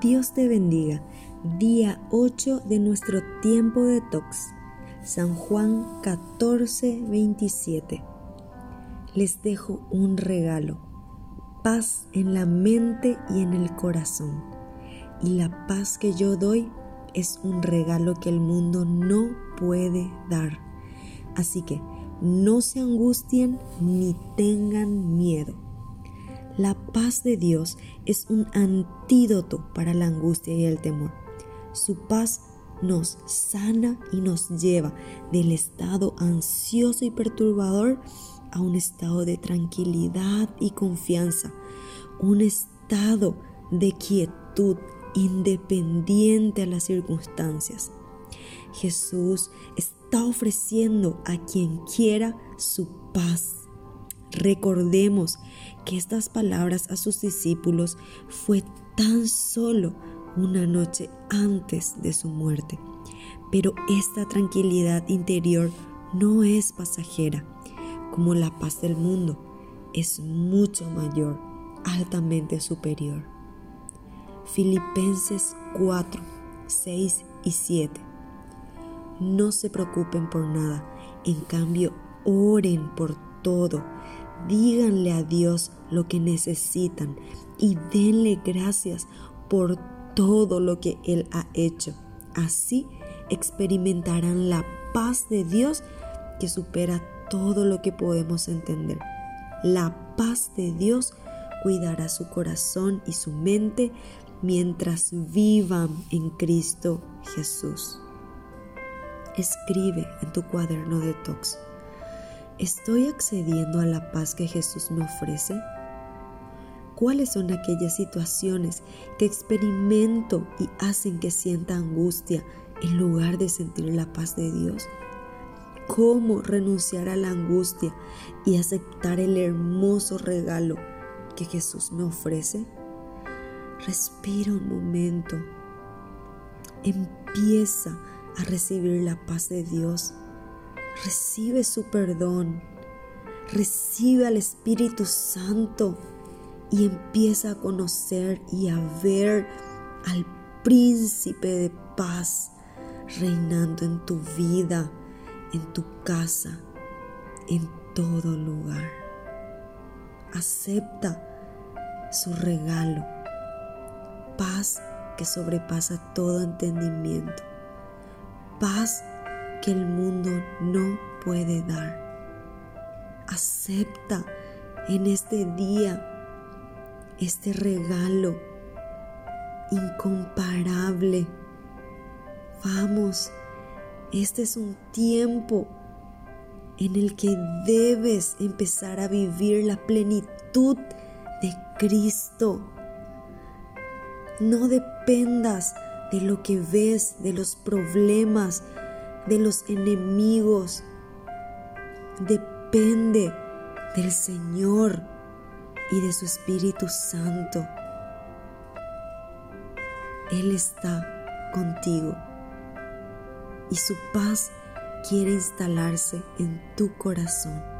Dios te bendiga. Día 8 de nuestro tiempo de tox. San Juan 14, 27. Les dejo un regalo. Paz en la mente y en el corazón. Y la paz que yo doy es un regalo que el mundo no puede dar. Así que no se angustien ni tengan miedo. La paz de Dios es un antídoto para la angustia y el temor. Su paz nos sana y nos lleva del estado ansioso y perturbador a un estado de tranquilidad y confianza, un estado de quietud independiente a las circunstancias. Jesús está ofreciendo a quien quiera su paz Recordemos que estas palabras a sus discípulos fue tan solo una noche antes de su muerte. Pero esta tranquilidad interior no es pasajera, como la paz del mundo, es mucho mayor, altamente superior. Filipenses 4, 6 y 7. No se preocupen por nada, en cambio oren por todo díganle a Dios lo que necesitan y denle gracias por todo lo que Él ha hecho. Así experimentarán la paz de Dios que supera todo lo que podemos entender. La paz de Dios cuidará su corazón y su mente mientras vivan en Cristo Jesús. Escribe en tu cuaderno de tox. ¿Estoy accediendo a la paz que Jesús me ofrece? ¿Cuáles son aquellas situaciones que experimento y hacen que sienta angustia en lugar de sentir la paz de Dios? ¿Cómo renunciar a la angustia y aceptar el hermoso regalo que Jesús me ofrece? Respira un momento. Empieza a recibir la paz de Dios Recibe su perdón. Recibe al Espíritu Santo y empieza a conocer y a ver al príncipe de paz reinando en tu vida, en tu casa, en todo lugar. Acepta su regalo, paz que sobrepasa todo entendimiento, paz que el mundo no puede dar. Acepta en este día este regalo incomparable. Vamos, este es un tiempo en el que debes empezar a vivir la plenitud de Cristo. No dependas de lo que ves, de los problemas, de los enemigos. Depende del Señor y de su Espíritu Santo. Él está contigo y su paz quiere instalarse en tu corazón.